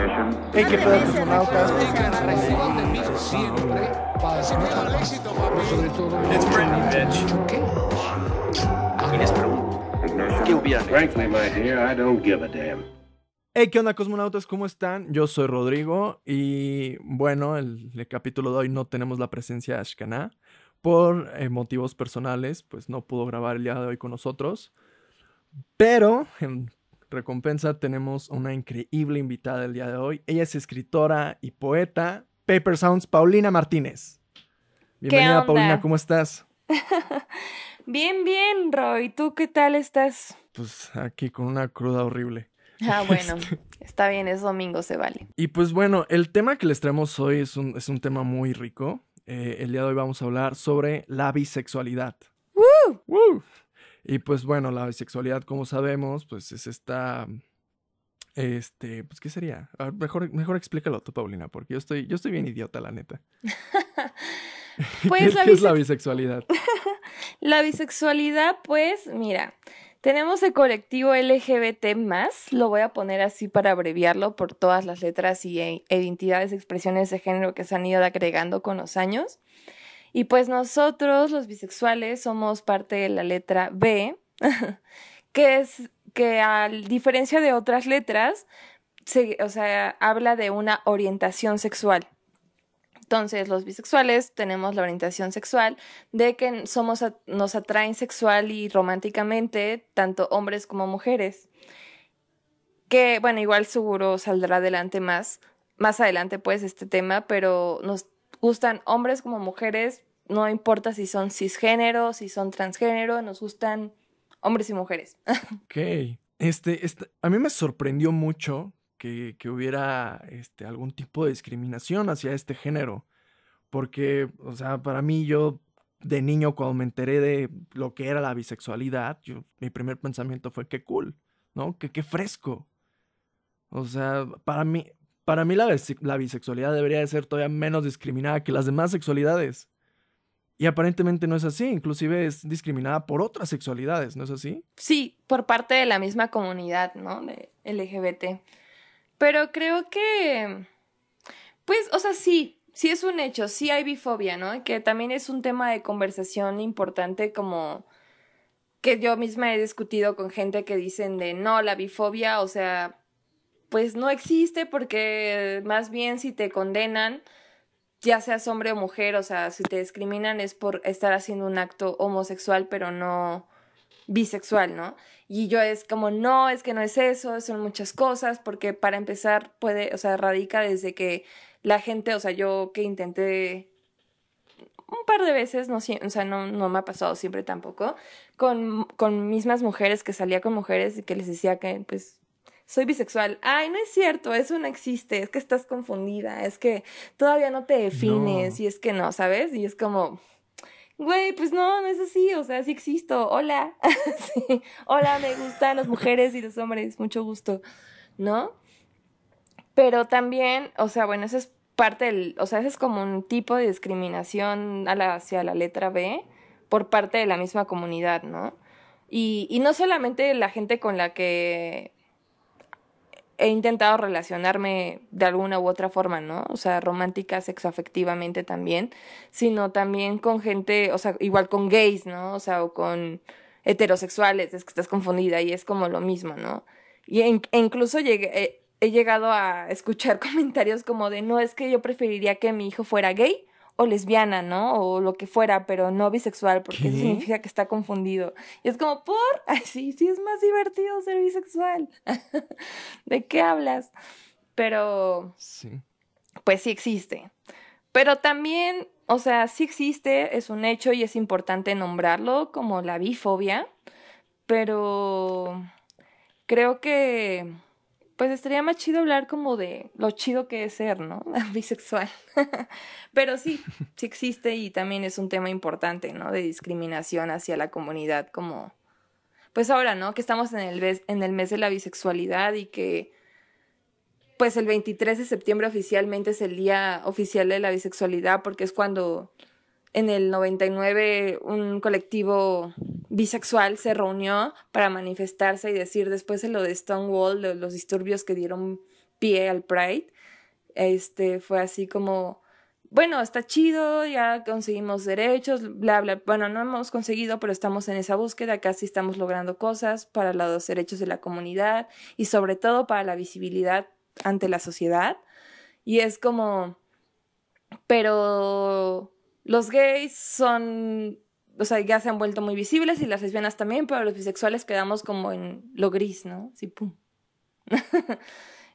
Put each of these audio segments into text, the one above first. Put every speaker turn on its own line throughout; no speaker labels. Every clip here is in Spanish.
Hey, qué pedo, cosmonautas.
It's Britney, bitch.
¿Qué
Frankly, my dear, I don't give a damn.
Hey, ¿qué onda, cosmonautas? ¿Cómo están? Yo soy Rodrigo y bueno, el, el capítulo de hoy no tenemos la presencia de Ashkana. Por eh, motivos personales, pues no pudo grabar el día de hoy con nosotros. Pero en recompensa tenemos una increíble invitada el día de hoy. Ella es escritora y poeta, Paper Sounds, Paulina Martínez. Bienvenida? Paulina, ¿cómo estás?
Bien, bien, Roy. ¿Tú qué tal estás?
Pues aquí con una cruda horrible.
Ah, bueno,
Este.
está bien, es domingo, se vale.
Y pues bueno, el tema que les traemos hoy es un, es un tema muy rico. Eh, el día de hoy vamos a hablar sobre la bisexualidad.
¡Woo!
¡Woo! Y pues bueno, la bisexualidad, como sabemos, pues es esta... Este, pues ¿qué sería? A ver, mejor, mejor explícalo tú, Paulina, porque yo estoy, yo estoy bien idiota, la neta.
Pues
¿Qué,
la,
qué es la
bise-
bisexualidad?
la bisexualidad, pues, mira, tenemos el colectivo LGBT lo voy a poner así para abreviarlo por todas las letras y e- identidades, expresiones de género que se han ido agregando con los años. Y pues nosotros, los bisexuales, somos parte de la letra B, que es que a diferencia de otras letras, se- o sea, habla de una orientación sexual. Entonces, los bisexuales tenemos la orientación sexual de que somos nos atraen sexual y románticamente tanto hombres como mujeres. Que, bueno, igual seguro saldrá adelante más, más adelante pues este tema, pero nos gustan hombres como mujeres, no importa si son cisgénero, si son transgénero, nos gustan hombres y mujeres.
Ok. Este, este, a mí me sorprendió mucho que, que hubiera este, algún tipo de discriminación hacia este género. Porque, o sea, para mí yo de niño cuando me enteré de lo que era la bisexualidad, yo, mi primer pensamiento fue qué cool, ¿no? Que qué fresco. O sea, para mí, para mí la, bise- la bisexualidad debería de ser todavía menos discriminada que las demás sexualidades. Y aparentemente no es así, inclusive es discriminada por otras sexualidades, ¿no es así?
Sí, por parte de la misma comunidad, ¿no? De LGBT. Pero creo que, pues, o sea, sí, sí es un hecho, sí hay bifobia, ¿no? Que también es un tema de conversación importante como que yo misma he discutido con gente que dicen de no, la bifobia, o sea, pues no existe porque más bien si te condenan, ya seas hombre o mujer, o sea, si te discriminan es por estar haciendo un acto homosexual, pero no bisexual, ¿no? Y yo es como, no, es que no es eso, son muchas cosas, porque para empezar puede, o sea, radica desde que la gente, o sea, yo que intenté un par de veces, no, o sea, no, no me ha pasado siempre tampoco, con, con mismas mujeres, que salía con mujeres y que les decía que, pues, soy bisexual. Ay, no es cierto, eso no existe, es que estás confundida, es que todavía no te defines
No.
y es que no, ¿sabes? Y es como, güey, pues no, no es así, o sea, sí existo, hola, Sí, hola, me gustan las mujeres y los hombres, mucho gusto, ¿no? Pero también, o sea, bueno, eso es parte del, o sea, ese es como un tipo de discriminación a la- hacia la letra B por parte de la misma comunidad, ¿no? Y, y no solamente la gente con la que he intentado relacionarme de alguna u otra forma, ¿no? O sea, romántica, sexoafectivamente también, sino también con gente, o sea, igual con gays, ¿no? O sea, o con heterosexuales, es que estás confundida y es como lo mismo, ¿no? Y e incluso he llegado a escuchar comentarios como de, no, es que yo preferiría que mi hijo fuera gay o lesbiana, ¿no? O lo que fuera, pero no bisexual, porque eso significa que está confundido. Y es como, ¿por? Ay, sí, sí es más divertido ser bisexual. ¿De qué hablas? Pero,
Sí.
pues sí existe. Pero también, o sea, sí existe, es un hecho y es importante nombrarlo como la bifobia, pero creo que pues estaría más chido hablar como de lo chido que es ser, ¿no? Bisexual. pero sí, sí existe y también es un tema importante, ¿no? De discriminación hacia la comunidad como pues ahora, ¿no? Que estamos en el en el mes de la bisexualidad y que pues el 23 de septiembre oficialmente es el día oficial de la bisexualidad porque es cuando en el 99 un colectivo bisexual se reunió para manifestarse y decir después de lo de Stonewall, los disturbios que dieron pie al Pride, este, fue así como, bueno, está chido, ya conseguimos derechos, bla, bla. Bueno, no hemos conseguido, pero estamos en esa búsqueda, casi estamos logrando cosas para los derechos de la comunidad y sobre todo para la visibilidad ante la sociedad. Y es como, pero los gays son, o sea, ya se han vuelto muy visibles y las lesbianas también, pero los bisexuales quedamos como en lo gris, ¿no? Sí, pum.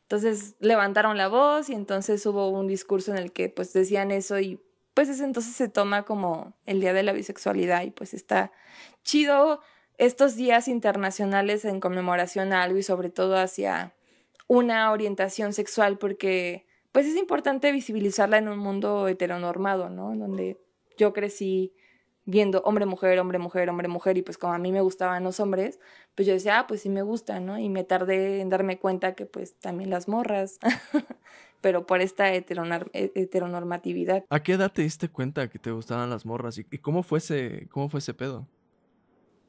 entonces levantaron la voz y entonces hubo un discurso en el que pues decían eso y pues ese entonces se toma como el Día de la Bisexualidad y pues está chido estos días internacionales en conmemoración a algo y sobre todo hacia una orientación sexual porque pues es importante visibilizarla en un mundo heteronormado, ¿no? En donde yo crecí viendo hombre, mujer, hombre, mujer, hombre, mujer, y pues como a mí me gustaban los hombres, pues yo decía, ah, pues sí me gustan, ¿no? Y me tardé en darme cuenta que pues también las morras, pero por esta heteronormatividad.
¿A qué edad te diste cuenta que te gustaban las morras? ¿Y cómo fue ese, cómo fue ese pedo?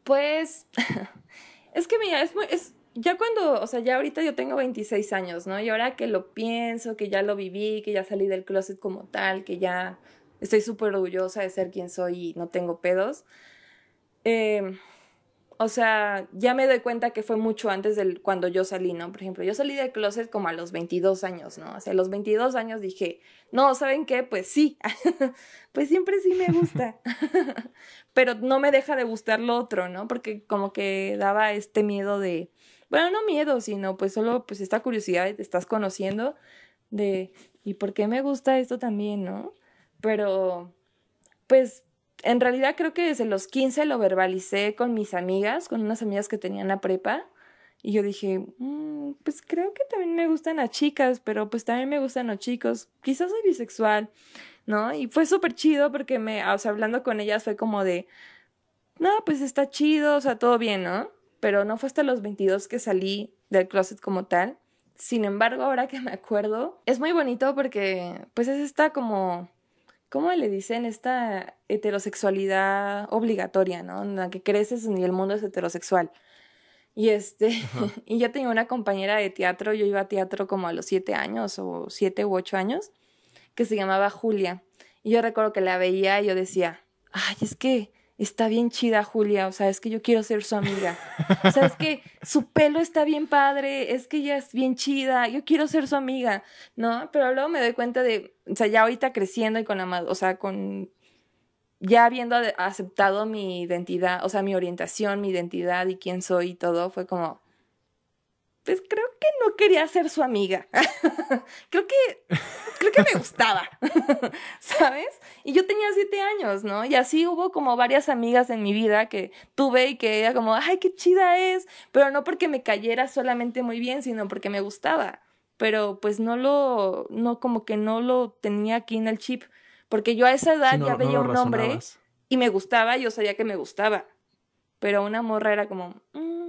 Pues, es que mira, es, es, ya cuando, o sea, ya ahorita yo tengo 26 años, ¿no? Y ahora que lo pienso, que ya lo viví, que ya salí del closet como tal, que ya estoy súper orgullosa de ser quien soy y no tengo pedos. Eh, o sea, ya me doy cuenta que fue mucho antes del cuando yo salí, ¿no? Por ejemplo, yo salí del closet como a los 22 años, ¿no? O sea, a los 22 años dije, no, ¿saben qué? Pues sí, pues siempre sí me gusta, pero no me deja de gustar lo otro, ¿no? Porque como que daba este miedo de, bueno, no miedo, sino pues solo pues esta curiosidad, te estás conociendo de, ¿y por qué me gusta esto también, no? Pero, pues, en realidad creo que desde los 15 lo verbalicé con mis amigas, con unas amigas que tenían la prepa. Y yo dije, mm, pues creo que también me gustan las chicas, pero pues también me gustan los chicos. Quizás soy bisexual, ¿no? Y fue súper chido porque me, o sea, hablando con ellas fue como de, no, pues está chido, o sea, todo bien, ¿no? Pero no fue hasta los 22 que salí del closet como tal. Sin embargo, ahora que me acuerdo, es muy bonito porque pues es esta como ¿cómo le dicen? Esta heterosexualidad obligatoria, ¿no? En la que creces y el mundo es heterosexual. Y este, y yo tenía una compañera de teatro, yo iba a teatro como a los siete años o siete u ocho años, que se llamaba Julia. Y yo recuerdo que la veía y yo decía, ay, es que está bien chida Julia, o sea, es que yo quiero ser su amiga. O sea, es que su pelo está bien padre, es que ella es bien chida, yo quiero ser su amiga, ¿no? Pero luego me doy cuenta de, o sea, ya ahorita creciendo y con la, o sea, con ya habiendo aceptado mi identidad, o sea, mi orientación, mi identidad y quién soy y todo, fue como, pues creo que no quería ser su amiga. creo que, creo que me gustaba, ¿sabes? Y yo tenía siete años, ¿no? Y así hubo como varias amigas en mi vida que tuve y que era como, ay, qué chida es, pero no porque me cayera solamente muy bien, sino porque me gustaba. Pero pues no lo, no como que no lo tenía aquí en el chip, porque yo a esa edad ya veía un hombre y me gustaba, yo sabía que me gustaba. Pero una morra era como, mm,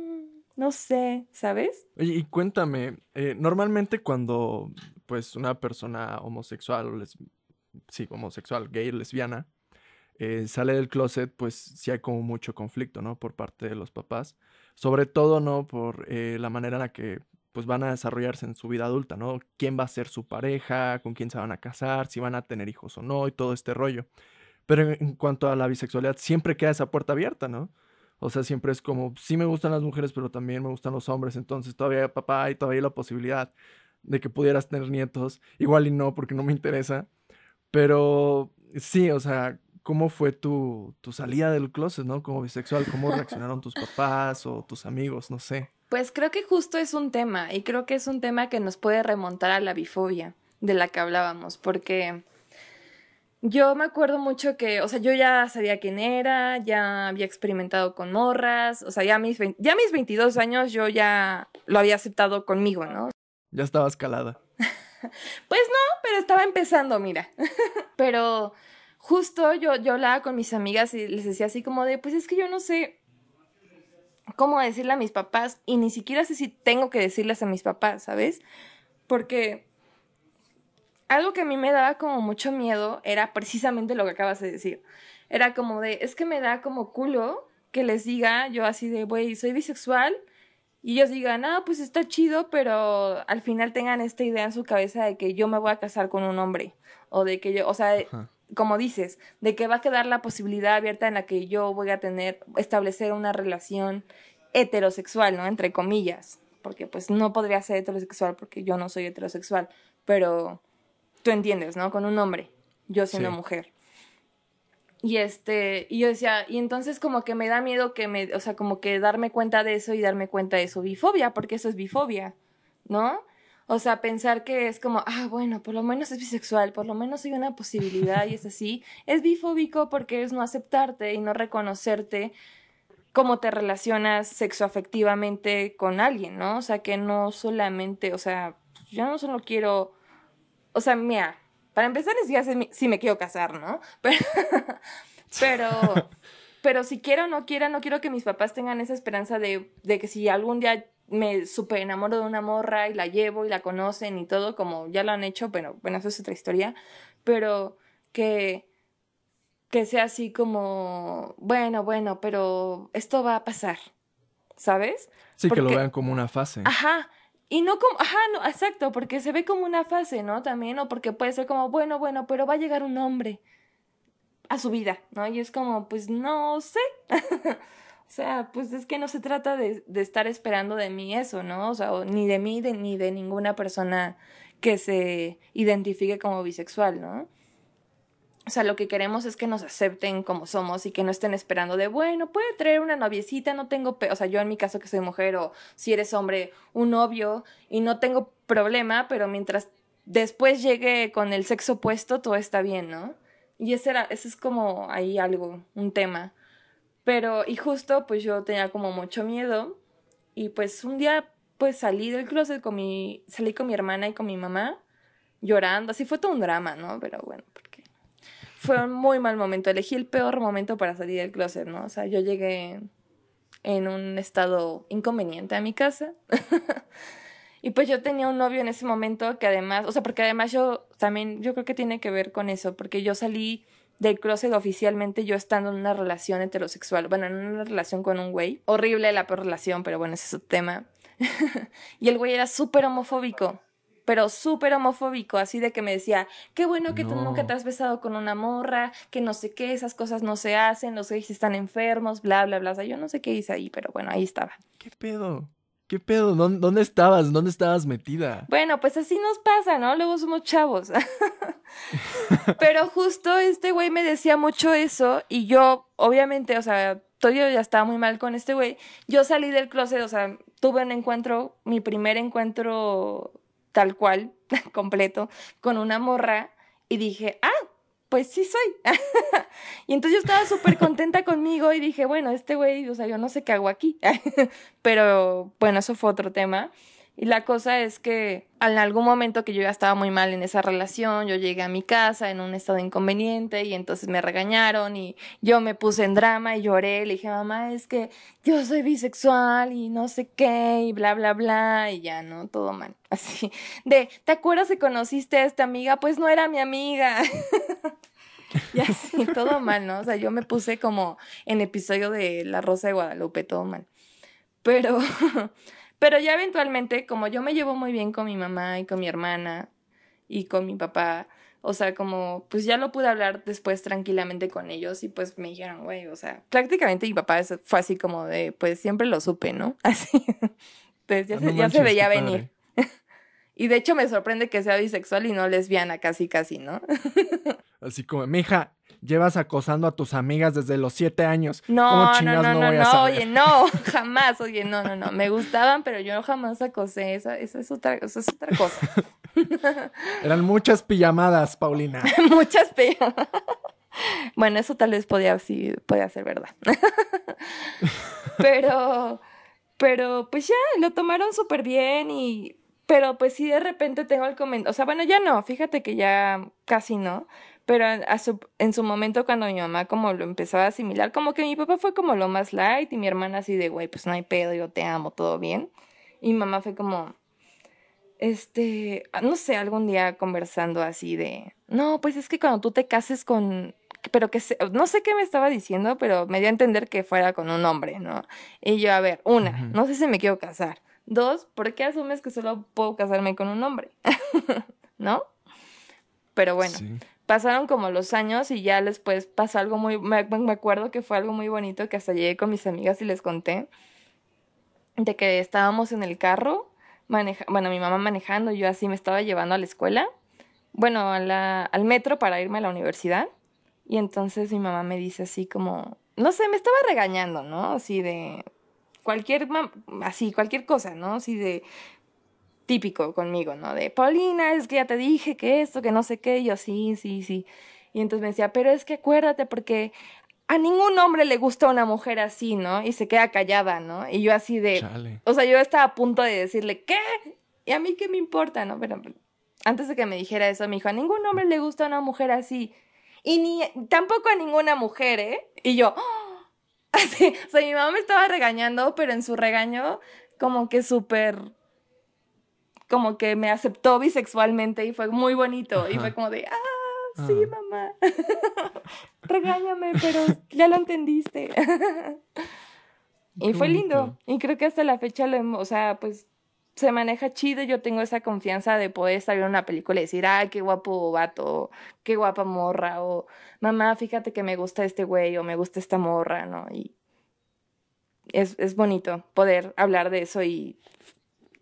no sé, ¿sabes?
Oye, y cuéntame, eh, normalmente cuando pues una persona homosexual, o sí, homosexual, gay, lesbiana, eh, sale del closet, pues sí hay como mucho conflicto, ¿no? Por parte de los papás. Sobre todo, ¿no? Por eh, la manera en la que pues van a desarrollarse en su vida adulta, ¿no? ¿Quién va a ser su pareja? ¿Con quién se van a casar? ¿Si van a tener hijos o no? Y todo este rollo. Pero en cuanto a la bisexualidad, siempre queda esa puerta abierta, ¿no? O sea, siempre es como, sí me gustan las mujeres, pero también me gustan los hombres. Entonces todavía papá hay todavía la posibilidad de que pudieras tener nietos. Igual y no, porque no me interesa. Pero sí, o sea, ¿cómo fue tu, tu salida del closet, no? Como bisexual, ¿cómo reaccionaron tus papás o tus amigos? No sé.
Pues creo que justo es un tema, y creo que es un tema que nos puede remontar a la bifobia de la que hablábamos, porque yo me acuerdo mucho que, o sea, yo ya sabía quién era, ya había experimentado con morras, o sea, ya mis, ya mis 22 años yo ya lo había aceptado conmigo, ¿no?
Ya estaba escalada.
pues no, pero estaba empezando, mira. pero justo yo, yo hablaba con mis amigas y les decía así como de, pues es que yo no sé cómo decirle a mis papás y ni siquiera sé si tengo que decirles a mis papás, ¿sabes? Porque algo que a mí me daba como mucho miedo era precisamente lo que acabas de decir. Era como de, es que me da como culo que les diga yo así de, güey, soy bisexual y ellos digan, ah, pues está chido, pero al final tengan esta idea en su cabeza de que yo me voy a casar con un hombre, o de que yo, o sea,
Ajá.
como dices, de que va a quedar la posibilidad abierta en la que yo voy a tener, establecer una relación heterosexual, ¿no? Entre comillas, porque pues no podría ser heterosexual porque yo no soy heterosexual, pero tú entiendes, ¿no? Con un hombre, yo
Sí.
una mujer. Y este, y yo decía, y entonces como que me da miedo que me, o sea, como que darme cuenta de eso y darme cuenta de eso, bifobia, porque eso es bifobia, ¿no? O sea, pensar que es como, ah, bueno, por lo menos es bisexual, por lo menos hay una posibilidad y es así, es bifóbico porque es no aceptarte y no reconocerte cómo te relacionas sexoafectivamente con alguien, ¿no? O sea, que no solamente, o sea, yo no solo quiero, o sea, mira, para empezar es ya si, si me quiero casar, ¿no? Pero, pero, pero si quiero o no quiera, no quiero que mis papás tengan esa esperanza de, de que si algún día me super enamoro de una morra y la llevo y la conocen y todo, como ya lo han hecho, pero bueno, eso es otra historia, pero que, que sea así como, bueno, bueno, pero esto va a pasar, ¿sabes?
Sí, que lo
Porque-
vean como una fase.
Ajá. Y no como, ajá, no, exacto, porque se ve como una fase, ¿no? También, o porque puede ser como, bueno, bueno, pero va a llegar un hombre a su vida, ¿no? Y es como, pues no sé. o sea, pues es que no se trata de, de estar esperando de mí eso, ¿no? O sea, ni de mí de- ni de ninguna persona que se identifique como bisexual, ¿no? O sea, lo que queremos es que nos acepten como somos y que no estén esperando de, bueno, puede traer una noviecita, no tengo, o sea, yo en mi caso que soy mujer o si eres hombre, un novio y no tengo problema, pero mientras después llegue con el sexo opuesto, todo está bien, ¿no? Y ese era, ese es como ahí algo, un tema. Pero, y justo, pues yo tenía como mucho miedo y pues un día, pues salí del closet con mi, salí con mi hermana y con mi mamá llorando, así fue todo un drama, ¿no? Pero bueno, fue un muy mal momento. Elegí el peor momento para salir del closet, ¿no? O sea, yo llegué en un estado inconveniente a mi casa. y pues yo tenía un novio en ese momento que además, o sea, porque además yo también, yo creo que tiene que ver con eso, porque yo salí del closet oficialmente yo estando en una relación heterosexual, bueno, en una relación con un güey. Horrible la peor relación, pero bueno, ese es su tema. y el güey era súper homofóbico pero súper homofóbico, así de que me decía, qué bueno que tú nunca te has besado con una morra, que no sé qué, esas cosas no se hacen, los gays están enfermos, bla, bla, bla. O sea, yo no sé qué hice ahí, pero bueno, ahí estaba.
¿Qué pedo? ¿Qué pedo? ¿Dónde, dónde estabas? ¿Dónde estabas metida?
Bueno, pues así nos pasa, ¿no? Luego somos chavos. pero justo este güey me decía mucho eso y yo, obviamente, o sea, todo yo ya estaba muy mal con este güey. Yo salí del closet, o sea, tuve un encuentro, mi primer encuentro tal cual, completo, con una morra y dije, ah, pues sí soy. y entonces yo estaba súper contenta conmigo y dije, bueno, este güey, o sea, yo no sé qué hago aquí. Pero bueno, eso fue otro tema. Y la cosa es que en algún momento que yo ya estaba muy mal en esa relación, yo llegué a mi casa en un estado inconveniente y entonces me regañaron y yo me puse en drama y lloré. Le dije, mamá, es que yo soy bisexual y no sé qué y bla, bla, bla. Y ya, ¿no? Todo mal. Así. De, ¿te acuerdas que conociste a esta amiga? Pues no era mi amiga. y así, todo mal, ¿no? O sea, yo me puse como en episodio de La Rosa de Guadalupe, todo mal. Pero... Pero ya eventualmente, como yo me llevo muy bien con mi mamá y con mi hermana y con mi papá, o sea, como pues ya lo pude hablar después tranquilamente con ellos y pues me dijeron, güey, o sea, prácticamente mi papá fue así como de, pues siempre lo supe, ¿no? Así. Pues ya, se, ya se veía venir. Y de hecho me sorprende que sea bisexual y no lesbiana, casi, casi, ¿no?
Así como, mija, llevas acosando a tus amigas desde los siete años. ¿Cómo
No, no, no, no,
voy a
no,
saber?
oye, no, jamás, oye, no, no, no, me gustaban, pero yo jamás acosé, esa, esa es otra, eso es otra cosa.
Eran muchas pijamadas, Paulina.
Muchas pegas. Bueno, eso tal vez podía, sí, podía ser verdad. pero, pero, pues ya, lo tomaron súper bien y, pero pues sí de repente tengo el comentario, o sea, bueno, ya no, fíjate que ya casi no, pero a su- en su momento cuando mi mamá como lo empezaba a asimilar, como que mi papá fue como lo más light y mi hermana así de, güey, pues no hay pedo, yo te amo, todo bien. Y mi mamá fue como, este, no sé, algún día conversando así de, no, pues es que cuando tú te cases con, pero que se- no sé qué me estaba diciendo, pero me dio a entender que fuera con un hombre, ¿no? Y yo, a ver, una, no sé si me quiero casar. Dos, ¿por qué asumes que solo puedo casarme con un hombre? ¿No? Pero bueno,
Sí.
Pasaron como los años y ya después pasó algo muy, me, me acuerdo que fue algo muy bonito que hasta llegué con mis amigas y les conté de que estábamos en el carro, maneja, bueno, mi mamá manejando, yo así me estaba llevando a la escuela, bueno, a la- al metro para irme a la universidad y entonces mi mamá me dice así como, no sé, me estaba regañando, ¿no? Así de cualquier, así, cualquier cosa, ¿no? Así de típico conmigo, ¿no? De, Paulina, es que ya te dije que esto, que no sé qué, y yo sí, sí, sí. Y entonces me decía, pero es que acuérdate porque a ningún hombre le gusta una mujer así, ¿no? Y se queda callada, ¿no? Y yo así de,
Chale.
o sea, yo estaba a punto de decirle, ¿qué? ¿Y a mí qué me importa, no? Pero antes de que me dijera eso, me dijo, a ningún hombre le gusta una mujer así. Y ni tampoco a ninguna mujer, ¿eh? Y yo, ¡ah! así, o sea, mi mamá me estaba regañando, pero en su regaño, como que súper, como que me aceptó bisexualmente y fue muy bonito. Y fue como de, ah, sí,
Ah.
mamá. Regáñame, pero ya lo entendiste. y fue lindo. Y creo que hasta la fecha, lo, hemos- o sea, pues se maneja chido. Yo tengo esa confianza de poder estar viendo una película y decir, ay, qué guapo vato, qué guapa morra, o mamá, fíjate que me gusta este güey, o me gusta esta morra, ¿no? Y es, es bonito poder hablar de eso y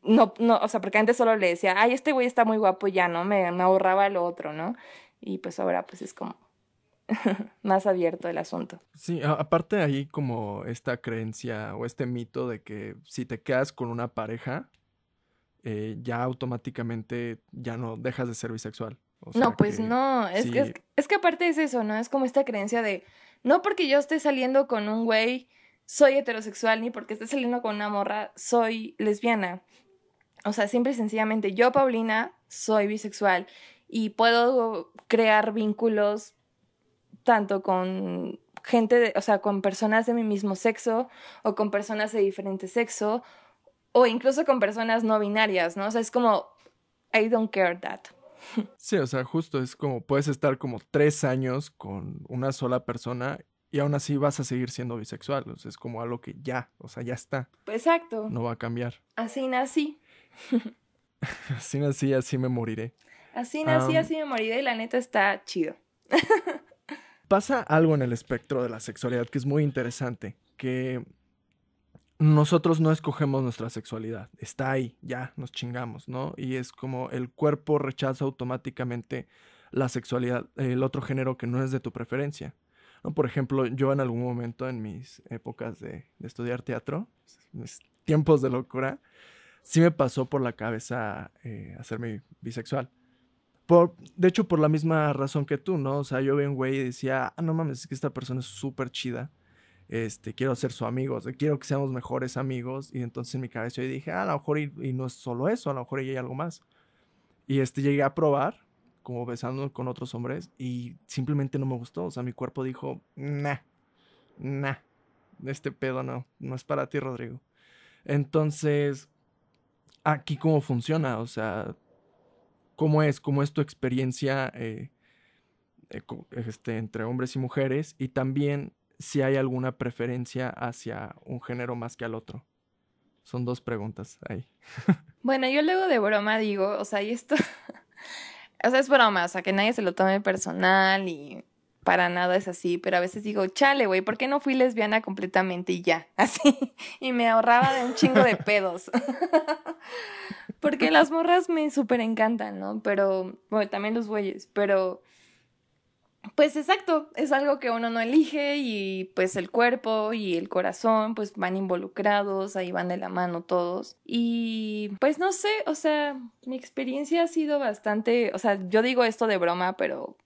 no, no, o sea, porque antes solo le decía, ay, este güey está muy guapo, y ya, ¿no? Me, me ahorraba lo otro, ¿no? Y pues ahora pues es como más abierto el asunto.
Sí, aparte hay como esta creencia o este mito de que si te quedas con una pareja, eh, ya automáticamente ya no dejas de ser bisexual. O sea
no, pues
que
no, es, que, es, es que aparte es eso, ¿no? Es como esta creencia de, no porque yo esté saliendo con un güey, soy heterosexual, ni porque esté saliendo con una morra, soy lesbiana. O sea, simple y sencillamente, yo, Paulina, soy bisexual y puedo crear vínculos tanto con gente, de- o sea, con personas de mi mismo sexo o con personas de diferente sexo o incluso con personas no binarias, ¿no? O sea, es como, I don't care that.
Sí, o sea, justo es como puedes estar como tres años con una sola persona y aún así vas a seguir siendo bisexual. O sea, es como algo que ya, o sea, ya está,
Exacto.
no va a cambiar.
Así nací.
Así así, así me moriré.
Así nací,
Am.
así me moriré y la neta está chido.
Pasa algo en el espectro de la sexualidad que es muy interesante, que nosotros no escogemos nuestra sexualidad, está ahí, ya nos chingamos, ¿no? Y es como el cuerpo rechaza automáticamente la sexualidad, el otro género que no es de tu preferencia. ¿no? Por ejemplo, yo en algún momento en mis épocas de, de estudiar teatro, mis tiempos de locura, sí me pasó por la cabeza eh, hacerme bisexual. Por, de hecho, por la misma razón que tú, ¿no? O sea, yo veía un güey y decía, ah, no mames, es que esta persona es súper chida. Este, quiero ser su amigo, o quiero que seamos mejores amigos. Y entonces en mi cabeza yo dije, ah, a lo mejor y, no es solo eso, a lo mejor hay algo más. Y este, llegué a probar, como besando con otros hombres, y simplemente no me gustó. O sea, mi cuerpo dijo, nah, nah, este pedo no, no es para ti, Rodrigo. Entonces, aquí cómo funciona, o sea, cómo es, cómo es tu experiencia eh, eh, este, entre hombres y mujeres y también si hay alguna preferencia hacia un género más que al otro. Son dos preguntas ahí.
Bueno, yo luego de broma digo, o sea, y esto, o sea, es broma, o sea, que nadie se lo tome personal y para nada es así, pero a veces digo, chale, güey, ¿por qué no fui lesbiana completamente y ya? Así, y me ahorraba de un chingo de pedos. Porque las morras me súper encantan, ¿no? Pero, bueno, también los güeyes, pero, pues exacto, es algo que uno no elige y pues el cuerpo y el corazón pues van involucrados, ahí van de la mano todos. Y pues no sé, o sea, mi experiencia ha sido bastante, o sea, yo digo esto de broma, pero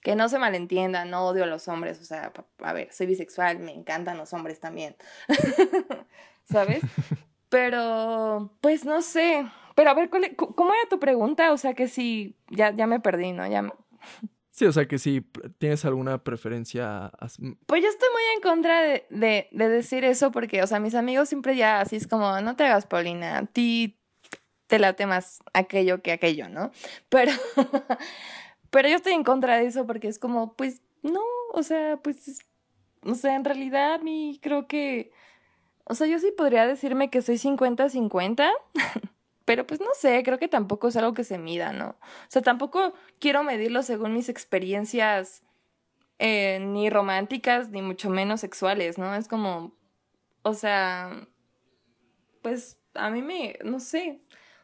que no se malentienda, no odio a los hombres, o sea, a ver, soy bisexual, me encantan los hombres también, ¿sabes? Pero, pues no sé, pero a ver, ¿cuál e- ¿cómo era tu pregunta? O sea, que sí, ya, ya me perdí, ¿no? Ya,
Sí, o sea que si tienes alguna preferencia,
Pues yo estoy muy en contra de, de, de decir eso porque, o sea, mis amigos siempre ya así es como, no te hagas, Paulina, a ti te late más aquello que aquello, ¿no? Pero, pero yo estoy en contra de eso porque es como, pues no, o sea, pues, o sea, en realidad mí creo que, o sea, yo sí podría decirme que soy 50-50, pero pues no sé, creo que tampoco es algo que se mida, ¿no? O sea, tampoco quiero medirlo según mis experiencias eh, ni románticas, ni mucho menos sexuales, ¿no? Es como, o sea, pues a mí me, no sé,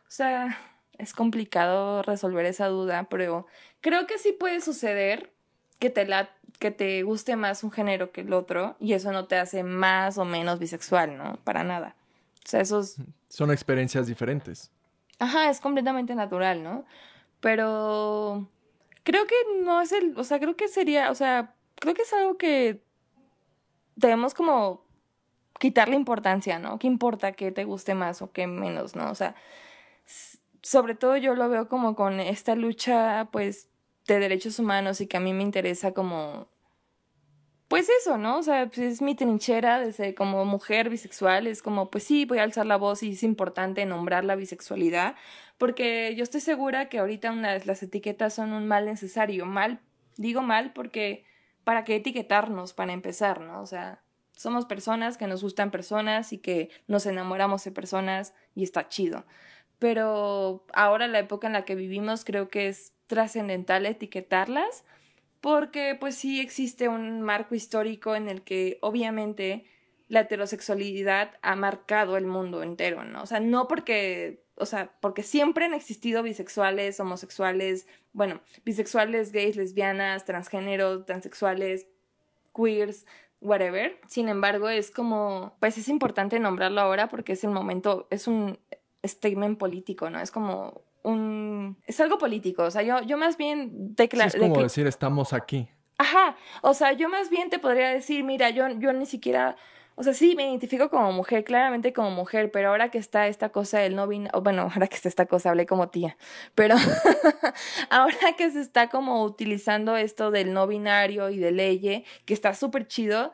o sea, es complicado resolver esa duda, pero creo que sí puede suceder que te la que te guste más un género que el otro y eso no te hace más o menos bisexual, ¿no? Para nada. O sea, esos
son experiencias diferentes.
Ajá, es completamente natural, ¿no? Pero creo que no es el, o sea, creo que sería, o sea, creo que es algo que debemos como quitarle importancia, ¿no? ¿Qué importa que te guste más o qué menos, ¿no? O sea, sobre todo yo lo veo como con esta lucha, pues, de derechos humanos y que a mí me interesa como, pues eso, ¿no? O sea, pues es mi trinchera desde como mujer bisexual, es como, pues sí, voy a alzar la voz y es importante nombrar la bisexualidad, porque yo estoy segura que ahorita las etiquetas son un mal necesario, mal, digo mal porque, ¿para qué etiquetarnos para empezar, ¿no? O sea, somos personas que nos gustan personas y que nos enamoramos de personas y está chido. Pero ahora la época en la que vivimos creo que es trascendental etiquetarlas porque pues sí existe un marco histórico en el que obviamente la heterosexualidad ha marcado el mundo entero, ¿no? O sea, no porque, o sea, porque siempre han existido bisexuales, homosexuales, bueno, bisexuales, gays, lesbianas, transgéneros, transexuales, queers, whatever. Sin embargo, es como, pues es importante nombrarlo ahora porque es el momento, es un statement político, ¿no? Es como un... Es algo político, o sea, yo, yo más bien
declaro... es como decir, estamos aquí.
Ajá, o sea, yo más bien te podría decir, mira, yo, yo ni siquiera... O sea, sí, me identifico como mujer, claramente como mujer, pero ahora que está esta cosa del no binario, bueno, ahora que está esta cosa, hablé como tía, pero ahora que se está como utilizando esto del no binario y de ley, que está súper chido,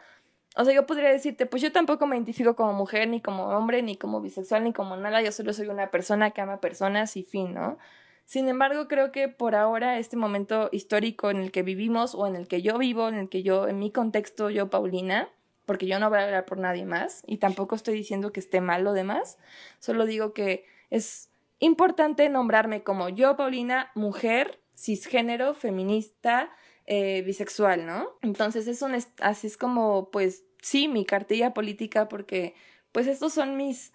o sea, yo podría decirte, pues yo tampoco me identifico como mujer, ni como hombre, ni como bisexual, ni como nada, yo solo soy una persona que ama personas y fin, ¿no? Sin embargo, creo que por ahora, este momento histórico en el que vivimos, o en el que yo vivo, en el que yo, en mi contexto, yo, Paulina, porque yo no voy a hablar por nadie más, y tampoco estoy diciendo que esté mal lo demás, solo digo que es importante nombrarme como yo, Paulina, mujer, cisgénero, feminista, eh, bisexual, ¿no? Entonces es un, así es como, pues, sí, mi cartilla política, porque, pues, estos son mis,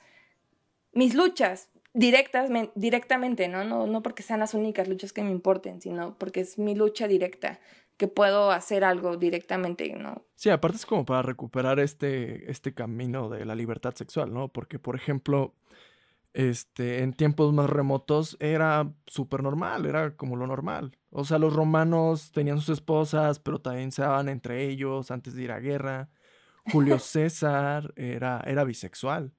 mis luchas directas, directamente, ¿no? ¿no? No porque sean las únicas luchas que me importen, sino porque es mi lucha directa, que puedo hacer algo directamente, ¿no?
Sí, aparte es como para recuperar este, este camino de la libertad sexual, ¿no? Porque, por ejemplo, este, en tiempos más remotos era súper normal, era como lo normal. O sea, los romanos tenían sus esposas, pero también se daban entre ellos antes de ir a guerra. Julio César era, era bisexual.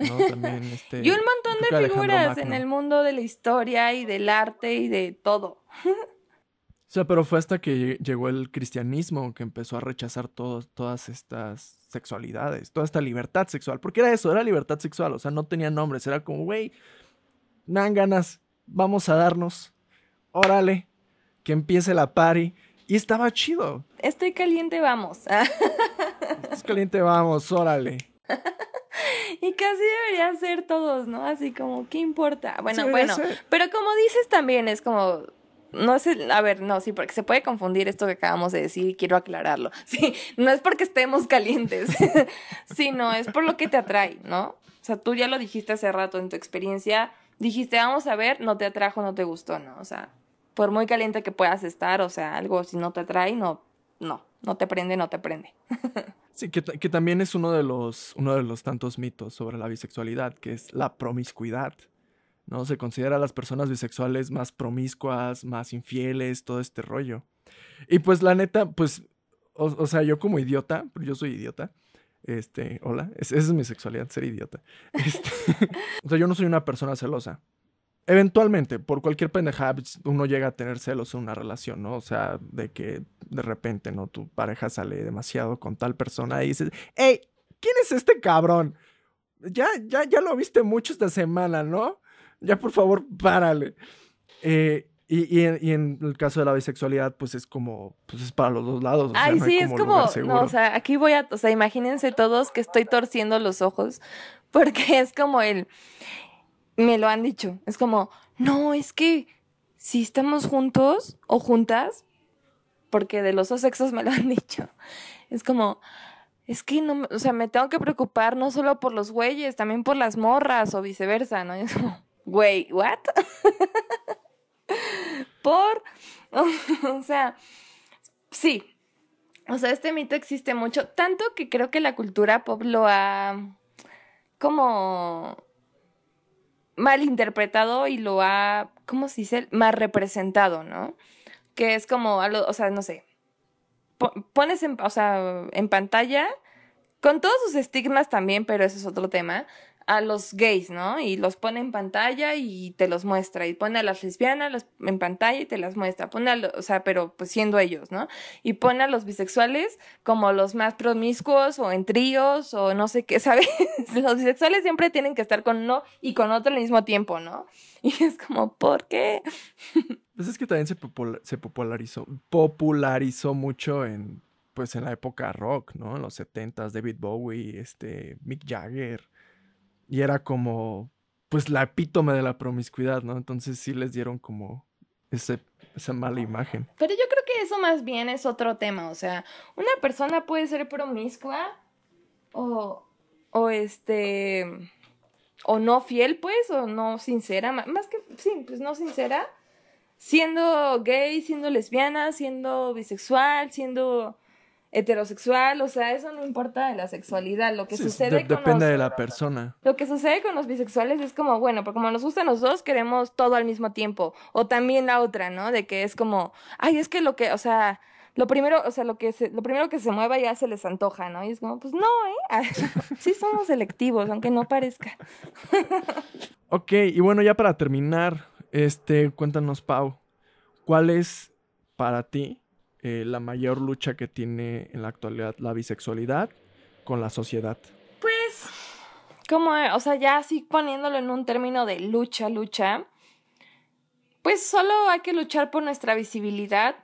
¿no? También, este,
y un montón de figuras en el mundo de la historia y del arte y de todo.
O sea, pero fue hasta que llegó el cristianismo que empezó a rechazar todas estas sexualidades, toda esta libertad sexual. Porque era eso, era libertad sexual. O sea, no tenía nombres. Era como, güey, dan ganas, vamos a darnos. Órale, que empiece la party. Y estaba chido.
Estoy caliente, vamos.
Estoy caliente, vamos, órale.
y casi deberían ser todos, ¿no? Así como, ¿qué importa? Bueno, bueno. Pero como dices también, es como no es a ver, no, sí, porque se puede confundir esto que acabamos de decir y quiero aclararlo. Sí, no es porque estemos calientes, sino es por lo que te atrae, ¿no? O sea, tú ya lo dijiste hace rato en tu experiencia, dijiste, vamos a ver, no te atrajo, no te gustó, ¿no? O sea, por muy caliente que puedas estar, o sea, algo si no te atrae, no, no, no te prende, no te prende.
Sí, que, que, también es uno de, los, uno de los tantos mitos sobre la bisexualidad, que es la promiscuidad. ¿No? Se considera a las personas bisexuales más promiscuas, más infieles, todo este rollo. Y pues la neta, pues, o, sea, yo como idiota, yo soy idiota, este, hola, esa es mi sexualidad, ser idiota. Este, o sea, yo no soy una persona celosa. Eventualmente, por cualquier pendejada, pues, uno llega a tener celos en una relación, ¿no? O sea, de que de repente, ¿no? Tu pareja sale demasiado con tal persona y dices, hey, ¿quién es este cabrón? Ya, ya, ya lo viste mucho esta semana, ¿no? Ya por favor, párale. Eh, Y, y, en, y en el caso de la bisexualidad, pues es como, pues es para los dos lados. o sea,
Ay,
no
sí, es como, no, o sea, aquí voy a, o sea, imagínense todos que estoy torciendo los ojos, porque es como el, me lo han dicho, es como, no, es que si estamos juntos o juntas, porque de los dos sexos me lo han dicho, es como, es que no, o sea, me tengo que preocupar no solo por los güeyes, también por las morras o viceversa, ¿no? Y es como, güey, ¿what? por, o sea, sí, o sea, este mito existe mucho, tanto que creo que la cultura pop lo ha como malinterpretado y lo ha, ¿cómo se dice? Mal representado, ¿no? Que es como, o sea, no sé, po- pones en, o sea, en pantalla, con todos sus estigmas también, pero ese es otro tema, a los gays, ¿no? Y los pone en pantalla y te los muestra. Y pone a las lesbianas las- en pantalla y te las muestra. Pone a lo- o sea, pero pues siendo ellos, ¿no? Y pone a los bisexuales como los más promiscuos o en tríos o no sé qué, ¿sabes? los bisexuales siempre tienen que estar con uno y con otro al mismo tiempo, ¿no? Y es como, ¿por qué?
Pues es que también se, se popularizó, popularizó mucho en, pues en la época rock, ¿no? En los 70s, David Bowie, este, Mick Jagger. Y era como, pues la epítome de la promiscuidad, ¿no? Entonces sí les dieron como ese, esa mala imagen.
Pero yo creo que eso más bien es otro tema. O sea, una persona puede ser promiscua o, o este, o no fiel, pues, o no sincera. Más que, sí, pues no sincera. Siendo gay, siendo lesbiana, siendo bisexual, siendo heterosexual. O sea, eso no importa de la sexualidad. Lo que
Sí,
sucede
de-
con
depende
los-
de la persona.
lo que sucede con los bisexuales es como, bueno, porque como nos gustan los dos, queremos todo al mismo tiempo. O también la otra, ¿no? De que es como, ay, es que lo que, o sea, lo primero, o sea, lo que se, lo primero que se mueva ya se les antoja, ¿no? Y es como, pues no, ¿eh? sí somos selectivos, aunque no parezca.
Ok, y bueno, ya para terminar, este, cuéntanos, Pau, ¿cuál es para ti eh, la mayor lucha que tiene en la actualidad la bisexualidad con la sociedad?
Pues, como, eh, o sea, ya así poniéndolo en un término de lucha, lucha, pues solo hay que luchar por nuestra visibilidad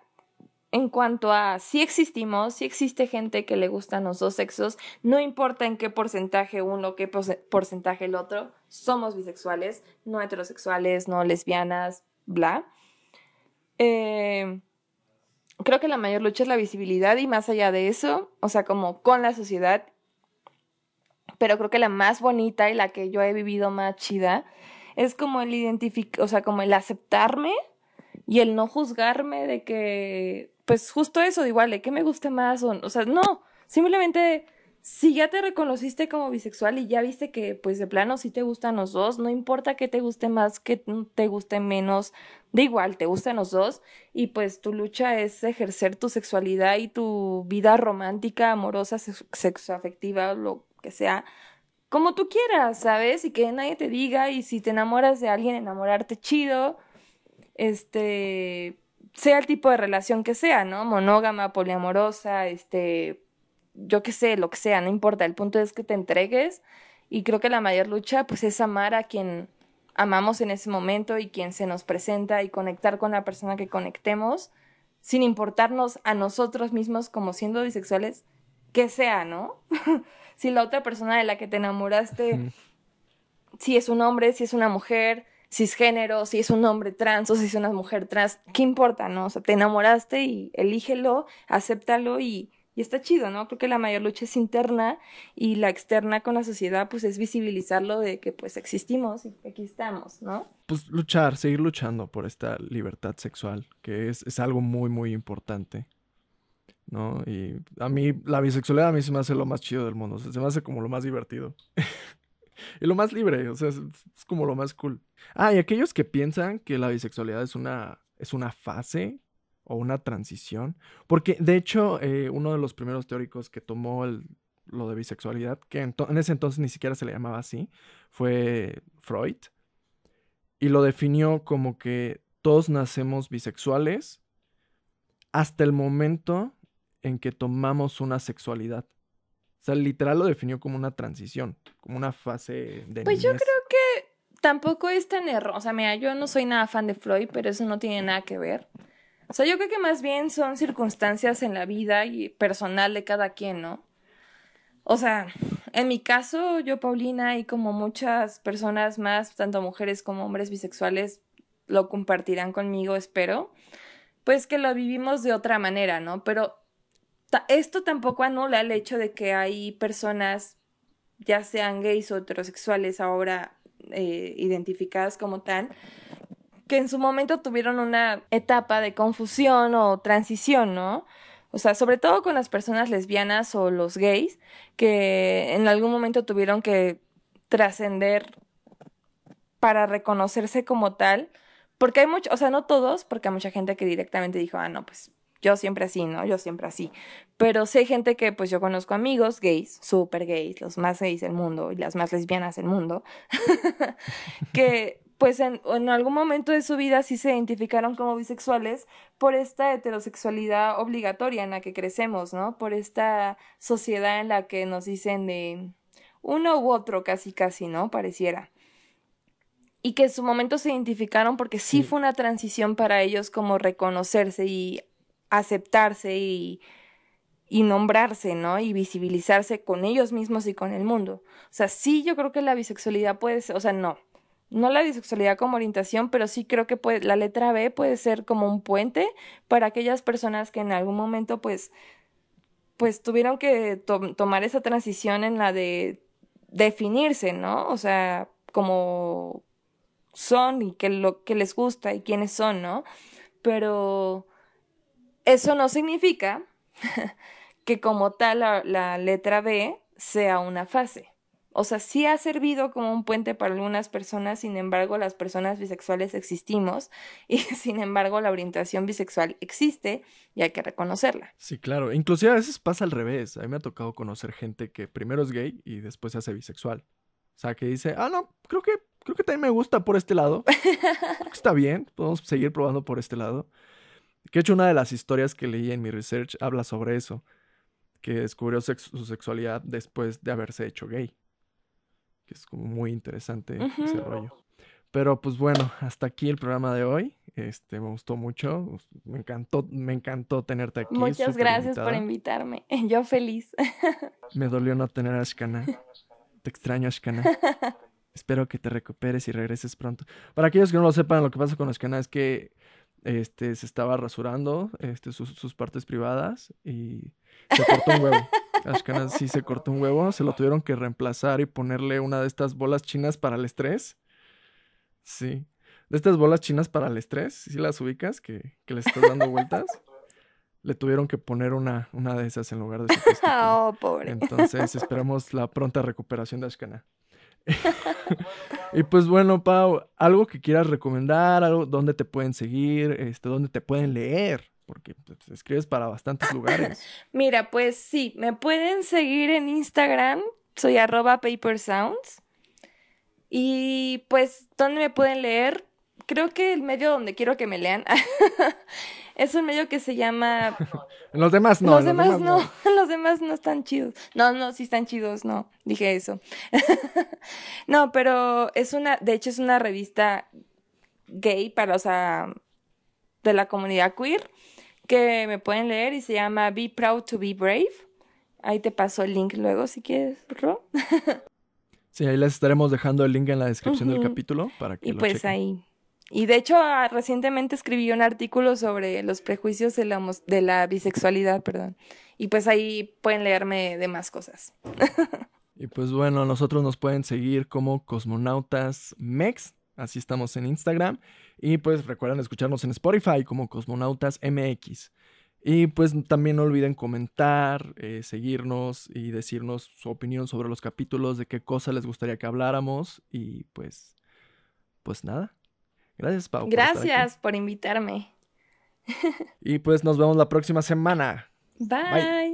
en cuanto a si existimos, si existe gente que le gustan los dos sexos, no importa en qué porcentaje uno, qué porce- porcentaje el otro, somos bisexuales, no heterosexuales, no lesbianas, bla. Eh, creo que la mayor lucha es la visibilidad y más allá de eso, o sea, como con la sociedad pero creo que la más bonita y la que yo he vivido más chida es como el identificar, o sea, como el aceptarme y el no juzgarme de que, pues justo eso, de igual, de qué me gusta más, o, o sea, no, simplemente si ya te reconociste como bisexual y ya viste que, pues de plano sí te gustan los dos, no importa que te guste más, que te guste menos, da igual, te gustan los dos y pues tu lucha es ejercer tu sexualidad y tu vida romántica, amorosa, sex- sexoafectiva, lo que sea, como tú quieras, ¿sabes? Y que nadie te diga y si te enamoras de alguien, enamorarte chido, este, sea el tipo de relación que sea, ¿no? Monógama, poliamorosa, este, yo qué sé, lo que sea, no importa, el punto es que te entregues y creo que la mayor lucha pues es amar a quien amamos en ese momento y quien se nos presenta y conectar con la persona que conectemos sin importarnos a nosotros mismos como siendo bisexuales, que sea, ¿no? si la otra persona de la que te enamoraste, si es un hombre, si es una mujer, si es género, si es un hombre trans o si es una mujer trans, ¿qué importa, no? O sea, te enamoraste y elígelo, acéptalo y, y está chido, ¿no? Creo que la mayor lucha es interna y la externa con la sociedad, pues es visibilizarlo de que pues existimos y aquí estamos, ¿no?
Pues luchar, seguir luchando por esta libertad sexual, que es, es algo muy, muy importante. ¿No? Y a mí, la bisexualidad a mí se me hace lo más chido del mundo. o se me hace como lo más divertido. y lo más libre, o sea, es, es como lo más cool. Ah, y aquellos que piensan que la bisexualidad es una, es una fase o una transición. Porque, de hecho, eh, uno de los primeros teóricos que tomó el- lo de bisexualidad, que en ese entonces ni siquiera se le llamaba así, fue Freud. Y lo definió como que todos nacemos bisexuales hasta el momento en que tomamos una sexualidad. O sea, literal lo definió como una transición, como una fase de
Pues yo creo que tampoco es tan error. O sea, mira, yo no soy nada fan de Floyd, pero eso no tiene nada que ver. O sea, yo creo que más bien son circunstancias en la vida y personal de cada quien, ¿no? O sea, en mi caso, yo, Paulina, y como muchas personas más, tanto mujeres como hombres bisexuales, lo compartirán conmigo, espero, pues que lo vivimos de otra manera, ¿no? Pero esto tampoco anula el hecho de que hay personas, ya sean gays o heterosexuales, ahora eh, identificadas como tal, que en su momento tuvieron una etapa de confusión o transición, ¿no? O sea, sobre todo con las personas lesbianas o los gays, que en algún momento tuvieron que trascender para reconocerse como tal, porque hay mucho, o sea, no todos, porque hay mucha gente que directamente dijo, ah, no, pues yo siempre así, ¿no? Yo siempre así. Pero sé gente que, pues yo conozco amigos gays, súper gays, los más gays del mundo y las más lesbianas del mundo, que pues en, en, algún momento de su vida sí se identificaron como bisexuales por esta heterosexualidad obligatoria en la que crecemos, ¿no? Por esta sociedad en la que nos dicen de uno u otro casi casi, ¿no? Pareciera. Y que en su momento se identificaron porque sí, sí. fue una transición para ellos como reconocerse y aceptarse y, y nombrarse, ¿no? Y visibilizarse con ellos mismos y con el mundo. O sea, sí, yo creo que la bisexualidad puede ser, o sea, no, no la bisexualidad como orientación, pero sí creo que puede, la letra B puede ser como un puente para aquellas personas que en algún momento, pues, pues tuvieron que to tomar esa transición en la de definirse, ¿no? O sea, como son y qué lo que les gusta y quiénes son, ¿no? Pero eso no significa que como tal la, letra B sea una fase. O sea, sí ha servido como un puente para algunas personas, sin embargo, las personas bisexuales existimos y sin embargo la orientación bisexual existe y hay que reconocerla.
Sí, claro. Inclusive a veces pasa al revés. A mí me ha tocado conocer gente que primero es gay y después se hace bisexual. O sea, que dice, ah, no, creo que, creo que también me gusta por este lado. está bien, podemos seguir probando por este lado. Que he hecho una de las historias que leí en mi research habla sobre eso, que descubrió su sexualidad después de haberse hecho gay. Que es como muy interesante uh -huh. ese rollo. Pero pues bueno, hasta aquí el programa de hoy. Este, me gustó mucho. Me encantó, me encantó tenerte aquí.
Muchas gracias invitada. por invitarme. Yo feliz.
me dolió no tener a Ashkana. Te extraño, Ashkana. Espero que te recuperes y regreses pronto. Para aquellos que no lo sepan, lo que pasa con Ashkana es que este, se estaba rasurando este, sus, sus, partes privadas y se cortó un huevo. Ashkenaz sí se cortó un huevo, se lo tuvieron que reemplazar y ponerle una de estas bolas chinas para el estrés. Sí. De estas bolas chinas para el estrés, si ¿sí las ubicas, que, que le estás dando vueltas. Le tuvieron que poner una, una de esas en lugar de su
Oh, pobre.
Entonces esperamos la pronta recuperación de Ashkana. y pues bueno, Pau, algo que quieras recomendar, algo donde te pueden seguir, este, donde te pueden leer, porque pues, escribes para bastantes lugares.
Mira, pues sí, me pueden seguir en Instagram, soy arroba papersounds. Y pues, ¿dónde me pueden leer? Creo que el medio donde quiero que me lean es un medio que se llama...
los demás no.
Los, demás, demás no. no. los demás no están chidos. No, no, sí están chidos, no. Dije eso. no, pero es una, de hecho es una revista gay para, o sea, de la comunidad queer que me pueden leer y se llama Be Proud to Be Brave. Ahí te paso el link luego si quieres, Ro.
sí, ahí les estaremos dejando el link en la descripción uh -huh. del capítulo para que
y
lo
pues
chequen.
ahí y de hecho, ah, recientemente escribí un artículo sobre los prejuicios de la, de la bisexualidad, perdón. Y pues ahí pueden leerme de más cosas.
y pues bueno, nosotros nos pueden seguir como Cosmonautas Mex, así estamos en Instagram. Y pues recuerden escucharnos en Spotify como Cosmonautas MX. Y pues también no olviden comentar, eh, seguirnos y decirnos su opinión sobre los capítulos, de qué cosa les gustaría que habláramos. Y pues, pues nada. Gracias, Pau.
Gracias por, por invitarme.
y pues nos vemos la próxima semana.
Bye. Bye.